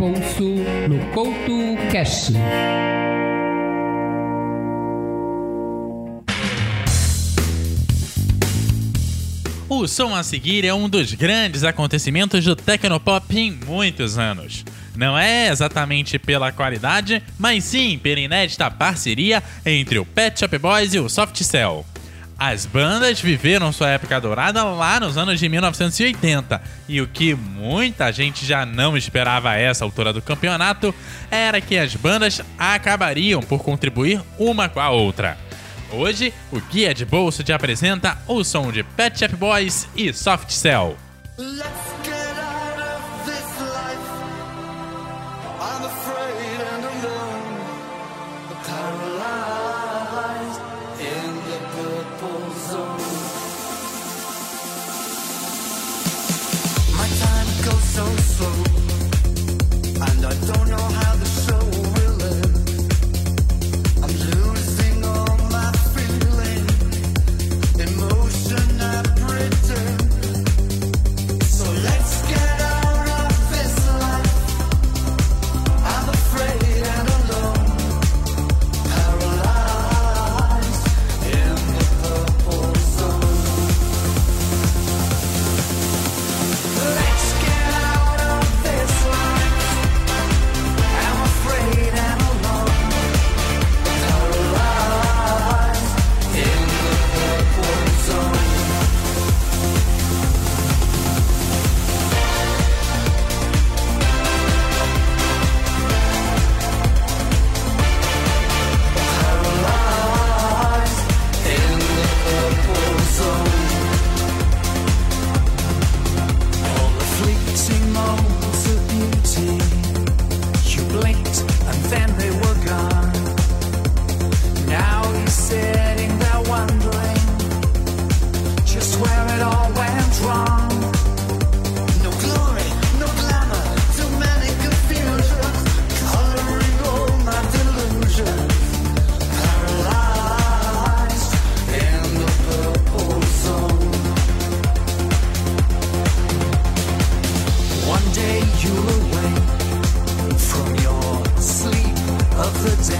No Couto Cash. O som a seguir é um dos grandes acontecimentos do Tecnopop em muitos anos. Não é exatamente pela qualidade, mas sim pela inédita parceria entre o Pet Shop Boys e o Soft Cell. As bandas viveram sua época dourada lá nos anos de 1980, e o que muita gente já não esperava a essa altura do campeonato era que as bandas acabariam por contribuir uma com a outra. Hoje, o Guia de Bolso te apresenta o som de Pet Shop Boys e Soft Cell. So slow, and I don't know how the the day.